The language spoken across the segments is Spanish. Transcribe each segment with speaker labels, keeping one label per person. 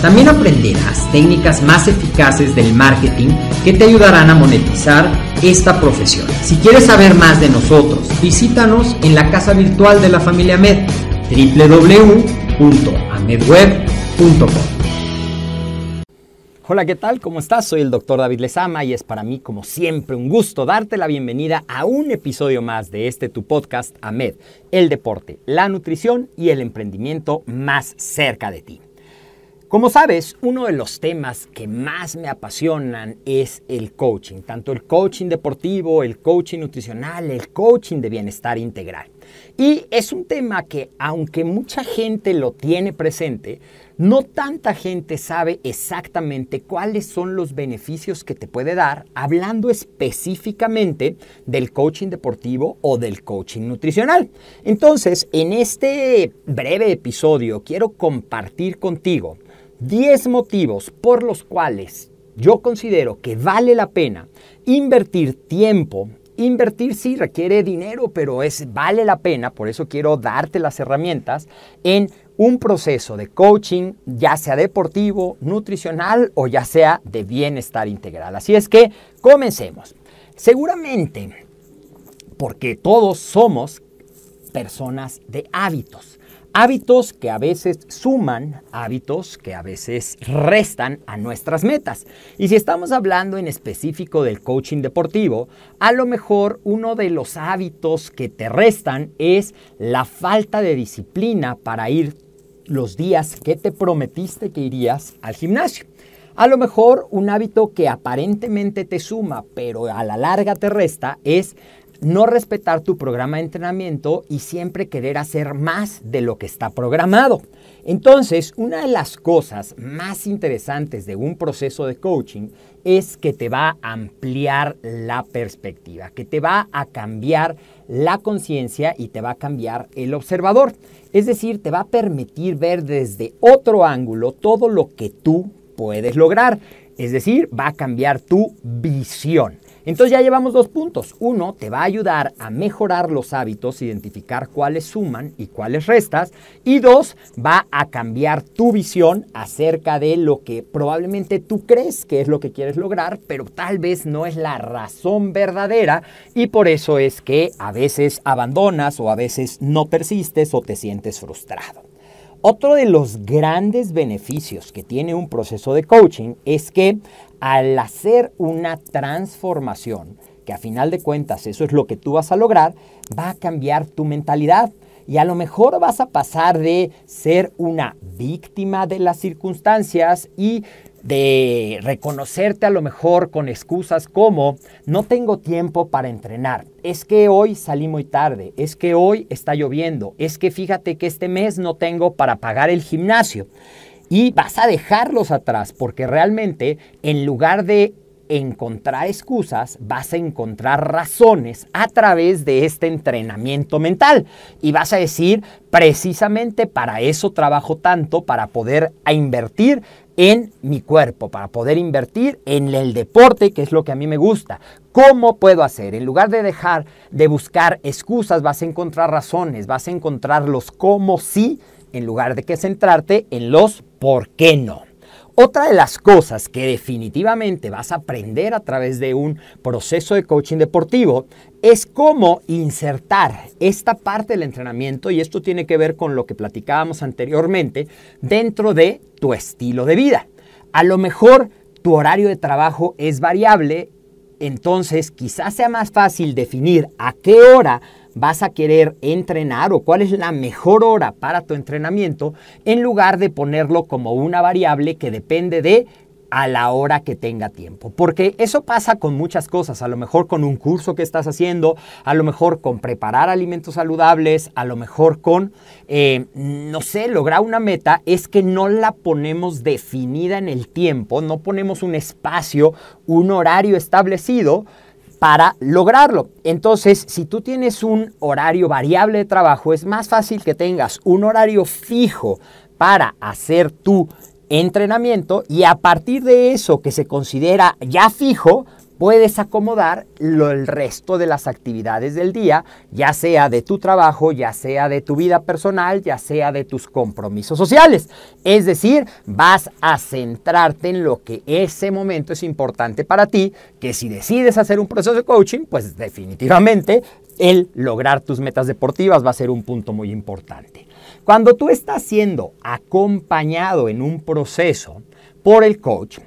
Speaker 1: También aprenderás técnicas más eficaces del marketing que te ayudarán a monetizar esta profesión. Si quieres saber más de nosotros, visítanos en la casa virtual de la familia Med, www.amedweb.com. Hola, ¿qué tal? ¿Cómo estás? Soy el doctor David Lezama y es para mí, como siempre, un gusto darte la bienvenida a un episodio más de este tu podcast AMED, el deporte, la nutrición y el emprendimiento más cerca de ti. Como sabes, uno de los temas que más me apasionan es el coaching, tanto el coaching deportivo, el coaching nutricional, el coaching de bienestar integral. Y es un tema que, aunque mucha gente lo tiene presente, no tanta gente sabe exactamente cuáles son los beneficios que te puede dar, hablando específicamente del coaching deportivo o del coaching nutricional. Entonces, en este breve episodio quiero compartir contigo 10 motivos por los cuales yo considero que vale la pena invertir tiempo. Invertir sí requiere dinero, pero es vale la pena, por eso quiero darte las herramientas en un proceso de coaching, ya sea deportivo, nutricional o ya sea de bienestar integral. Así es que comencemos. Seguramente, porque todos somos personas de hábitos. Hábitos que a veces suman, hábitos que a veces restan a nuestras metas. Y si estamos hablando en específico del coaching deportivo, a lo mejor uno de los hábitos que te restan es la falta de disciplina para ir los días que te prometiste que irías al gimnasio. A lo mejor un hábito que aparentemente te suma, pero a la larga te resta, es no respetar tu programa de entrenamiento y siempre querer hacer más de lo que está programado. Entonces, una de las cosas más interesantes de un proceso de coaching es que te va a ampliar la perspectiva, que te va a cambiar la conciencia y te va a cambiar el observador. Es decir, te va a permitir ver desde otro ángulo todo lo que tú puedes lograr. Es decir, va a cambiar tu visión. Entonces ya llevamos dos puntos. Uno, te va a ayudar a mejorar los hábitos, identificar cuáles suman y cuáles restas. Y dos, va a cambiar tu visión acerca de lo que probablemente tú crees que es lo que quieres lograr, pero tal vez no es la razón verdadera y por eso es que a veces abandonas o a veces no persistes o te sientes frustrado. Otro de los grandes beneficios que tiene un proceso de coaching es que al hacer una transformación, que a final de cuentas eso es lo que tú vas a lograr, va a cambiar tu mentalidad. Y a lo mejor vas a pasar de ser una víctima de las circunstancias y de reconocerte a lo mejor con excusas como no tengo tiempo para entrenar, es que hoy salí muy tarde, es que hoy está lloviendo, es que fíjate que este mes no tengo para pagar el gimnasio. Y vas a dejarlos atrás porque realmente en lugar de encontrar excusas, vas a encontrar razones a través de este entrenamiento mental. Y vas a decir, precisamente para eso trabajo tanto, para poder invertir en mi cuerpo, para poder invertir en el deporte, que es lo que a mí me gusta. ¿Cómo puedo hacer? En lugar de dejar de buscar excusas, vas a encontrar razones, vas a encontrar los cómo sí, en lugar de que centrarte en los por qué no. Otra de las cosas que definitivamente vas a aprender a través de un proceso de coaching deportivo es cómo insertar esta parte del entrenamiento, y esto tiene que ver con lo que platicábamos anteriormente, dentro de tu estilo de vida. A lo mejor tu horario de trabajo es variable, entonces quizás sea más fácil definir a qué hora vas a querer entrenar o cuál es la mejor hora para tu entrenamiento en lugar de ponerlo como una variable que depende de a la hora que tenga tiempo. Porque eso pasa con muchas cosas, a lo mejor con un curso que estás haciendo, a lo mejor con preparar alimentos saludables, a lo mejor con, eh, no sé, lograr una meta, es que no la ponemos definida en el tiempo, no ponemos un espacio, un horario establecido para lograrlo. Entonces, si tú tienes un horario variable de trabajo, es más fácil que tengas un horario fijo para hacer tu entrenamiento y a partir de eso que se considera ya fijo, puedes acomodar el resto de las actividades del día, ya sea de tu trabajo, ya sea de tu vida personal, ya sea de tus compromisos sociales. Es decir, vas a centrarte en lo que ese momento es importante para ti, que si decides hacer un proceso de coaching, pues definitivamente el lograr tus metas deportivas va a ser un punto muy importante. Cuando tú estás siendo acompañado en un proceso por el coach,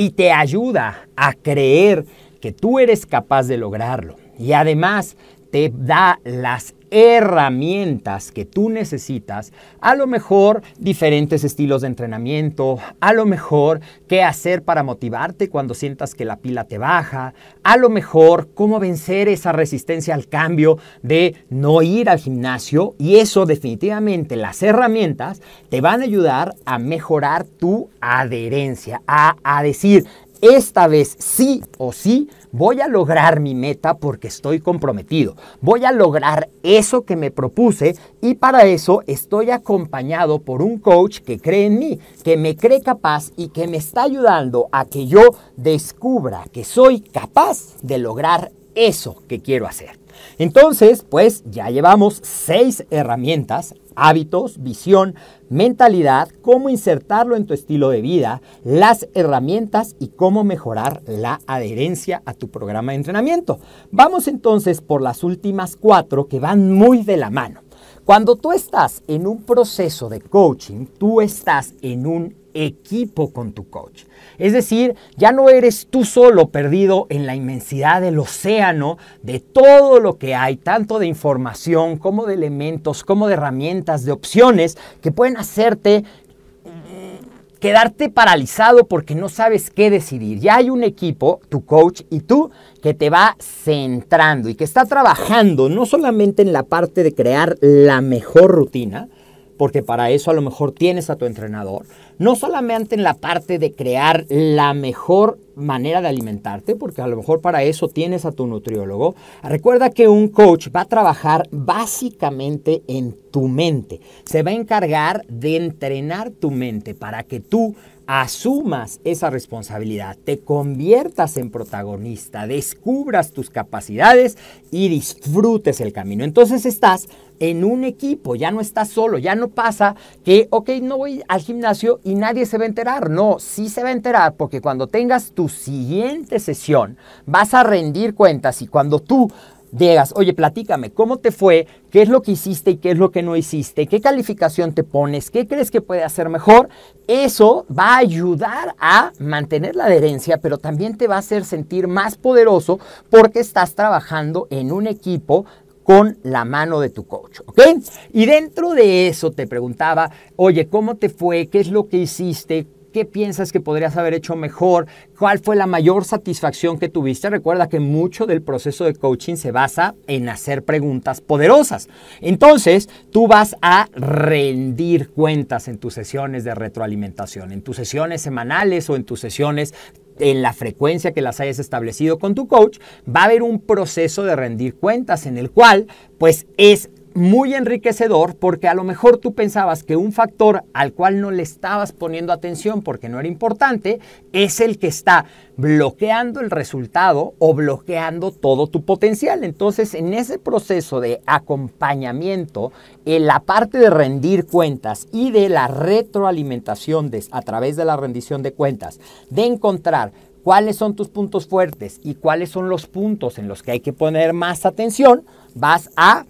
Speaker 1: y te ayuda a creer que tú eres capaz de lograrlo. Y además te da las herramientas que tú necesitas, a lo mejor diferentes estilos de entrenamiento, a lo mejor qué hacer para motivarte cuando sientas que la pila te baja, a lo mejor cómo vencer esa resistencia al cambio de no ir al gimnasio y eso definitivamente las herramientas te van a ayudar a mejorar tu adherencia, a, a decir, esta vez sí o sí voy a lograr mi meta porque estoy comprometido. Voy a lograr eso que me propuse y para eso estoy acompañado por un coach que cree en mí, que me cree capaz y que me está ayudando a que yo descubra que soy capaz de lograr eso que quiero hacer. Entonces, pues ya llevamos seis herramientas, hábitos, visión, mentalidad, cómo insertarlo en tu estilo de vida, las herramientas y cómo mejorar la adherencia a tu programa de entrenamiento. Vamos entonces por las últimas cuatro que van muy de la mano. Cuando tú estás en un proceso de coaching, tú estás en un equipo con tu coach. Es decir, ya no eres tú solo perdido en la inmensidad del océano de todo lo que hay, tanto de información como de elementos, como de herramientas, de opciones que pueden hacerte mm, quedarte paralizado porque no sabes qué decidir. Ya hay un equipo, tu coach y tú, que te va centrando y que está trabajando no solamente en la parte de crear la mejor rutina, porque para eso a lo mejor tienes a tu entrenador, no solamente en la parte de crear la mejor manera de alimentarte, porque a lo mejor para eso tienes a tu nutriólogo. Recuerda que un coach va a trabajar básicamente en tu mente. Se va a encargar de entrenar tu mente para que tú asumas esa responsabilidad, te conviertas en protagonista, descubras tus capacidades y disfrutes el camino. Entonces estás en un equipo, ya no estás solo, ya no pasa que, ok, no voy al gimnasio y nadie se va a enterar. No, sí se va a enterar porque cuando tengas tu siguiente sesión vas a rendir cuentas y cuando tú digas, oye, platícame, ¿cómo te fue? ¿Qué es lo que hiciste y qué es lo que no hiciste? ¿Qué calificación te pones? ¿Qué crees que puede hacer mejor? Eso va a ayudar a mantener la adherencia, pero también te va a hacer sentir más poderoso porque estás trabajando en un equipo con la mano de tu coach, ¿ok? Y dentro de eso te preguntaba, oye, ¿cómo te fue? ¿Qué es lo que hiciste? ¿Qué piensas que podrías haber hecho mejor? ¿Cuál fue la mayor satisfacción que tuviste? Recuerda que mucho del proceso de coaching se basa en hacer preguntas poderosas. Entonces, tú vas a rendir cuentas en tus sesiones de retroalimentación, en tus sesiones semanales o en tus sesiones en la frecuencia que las hayas establecido con tu coach, va a haber un proceso de rendir cuentas en el cual pues es muy enriquecedor porque a lo mejor tú pensabas que un factor al cual no le estabas poniendo atención porque no era importante es el que está bloqueando el resultado o bloqueando todo tu potencial. Entonces, en ese proceso de acompañamiento, en la parte de rendir cuentas y de la retroalimentación a través de la rendición de cuentas, de encontrar cuáles son tus puntos fuertes y cuáles son los puntos en los que hay que poner más atención, vas a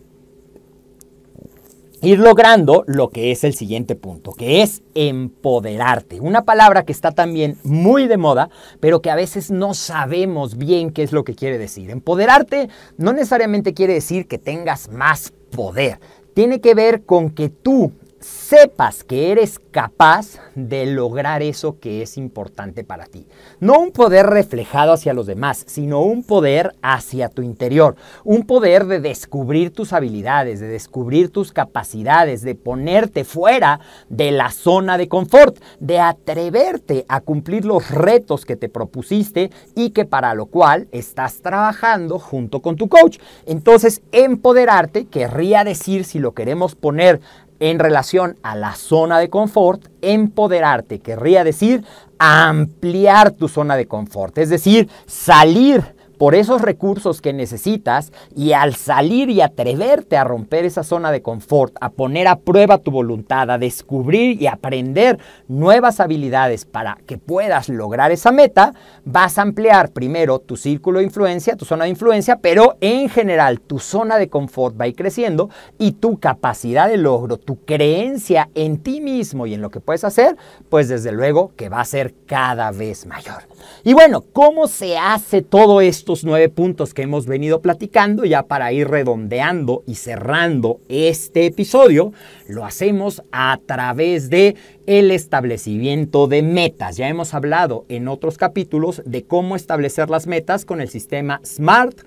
Speaker 1: ir logrando lo que es el siguiente punto, que es empoderarte. Una palabra que está también muy de moda, pero que a veces no sabemos bien qué es lo que quiere decir. Empoderarte no necesariamente quiere decir que tengas más poder. Tiene que ver con que tú sepas que eres capaz de lograr eso que es importante para ti. No un poder reflejado hacia los demás, sino un poder hacia tu interior. Un poder de descubrir tus habilidades, de descubrir tus capacidades, de ponerte fuera de la zona de confort, de atreverte a cumplir los retos que te propusiste y que para lo cual estás trabajando junto con tu coach. Entonces, empoderarte querría decir, si lo queremos poner en relación a la zona de confort, empoderarte querría decir ampliar tu zona de confort, es decir, salir por esos recursos que necesitas y al salir y atreverte a romper esa zona de confort, a poner a prueba tu voluntad, a descubrir y aprender nuevas habilidades para que puedas lograr esa meta, vas a ampliar primero tu círculo de influencia, tu zona de influencia, pero en general tu zona de confort va a ir creciendo y tu capacidad de logro, tu creencia en ti mismo y en lo que puedes hacer, pues desde luego que va a ser cada vez mayor. Y bueno, ¿cómo se hace todo esto? nueve puntos que hemos venido platicando, ya para ir redondeando y cerrando este episodio, lo hacemos a través de el establecimiento de metas. Ya hemos hablado en otros capítulos de cómo establecer las metas con el sistema SMART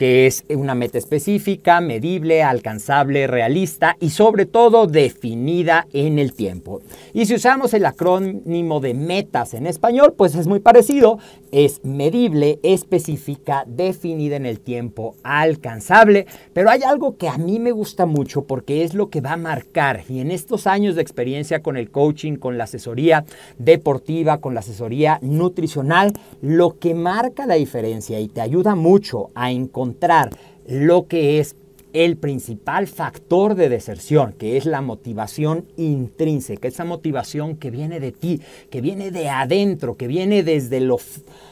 Speaker 1: que es una meta específica, medible, alcanzable, realista y sobre todo definida en el tiempo. Y si usamos el acrónimo de metas en español, pues es muy parecido, es medible, específica, definida en el tiempo, alcanzable, pero hay algo que a mí me gusta mucho porque es lo que va a marcar. Y en estos años de experiencia con el coaching, con la asesoría deportiva, con la asesoría nutricional, lo que marca la diferencia y te ayuda mucho a encontrar lo que es el principal factor de deserción, que es la motivación intrínseca, esa motivación que viene de ti, que viene de adentro, que viene desde lo,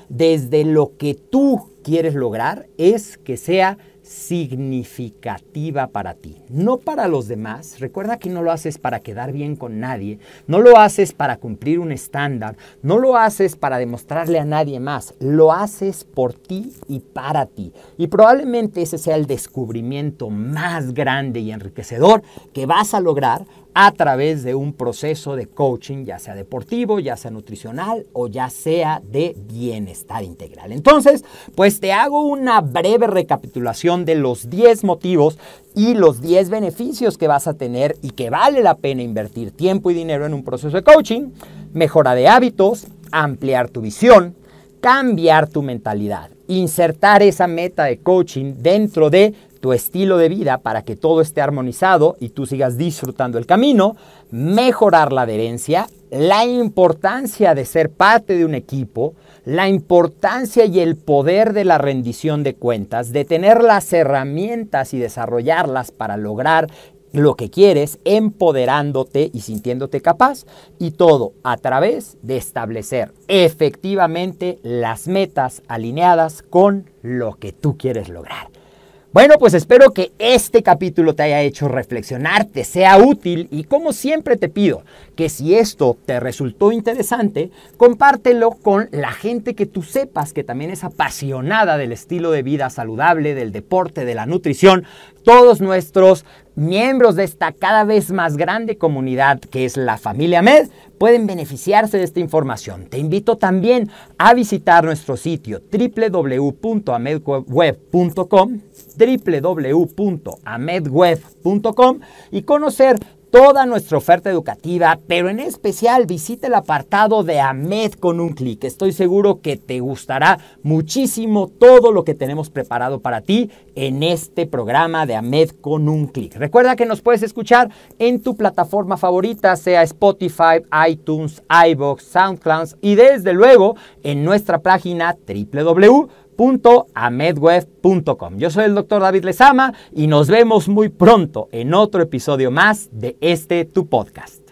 Speaker 1: desde lo que tú quieres lograr, es que sea significativa para ti, no para los demás. Recuerda que no lo haces para quedar bien con nadie, no lo haces para cumplir un estándar, no lo haces para demostrarle a nadie más, lo haces por ti y para ti. Y probablemente ese sea el descubrimiento más grande y enriquecedor que vas a lograr a través de un proceso de coaching, ya sea deportivo, ya sea nutricional o ya sea de bienestar integral. Entonces, pues te hago una breve recapitulación de los 10 motivos y los 10 beneficios que vas a tener y que vale la pena invertir tiempo y dinero en un proceso de coaching, mejora de hábitos, ampliar tu visión, cambiar tu mentalidad, insertar esa meta de coaching dentro de tu estilo de vida para que todo esté armonizado y tú sigas disfrutando el camino, mejorar la adherencia, la importancia de ser parte de un equipo, la importancia y el poder de la rendición de cuentas, de tener las herramientas y desarrollarlas para lograr lo que quieres, empoderándote y sintiéndote capaz, y todo a través de establecer efectivamente las metas alineadas con lo que tú quieres lograr. Bueno, pues espero que este capítulo te haya hecho reflexionar, te sea útil y como siempre te pido que si esto te resultó interesante, compártelo con la gente que tú sepas que también es apasionada del estilo de vida saludable, del deporte, de la nutrición, todos nuestros miembros de esta cada vez más grande comunidad que es la familia Med pueden beneficiarse de esta información. Te invito también a visitar nuestro sitio www.amedweb.com www.amedweb.com y conocer toda nuestra oferta educativa, pero en especial visita el apartado de AMED con un clic. Estoy seguro que te gustará muchísimo todo lo que tenemos preparado para ti en este programa de AMED con un clic. Recuerda que nos puedes escuchar en tu plataforma favorita, sea Spotify, iTunes, iBox, SoundCloud y desde luego en nuestra página www.amedweb.com. Yo soy el doctor David Lezama y nos vemos muy pronto en otro episodio más de este tu podcast.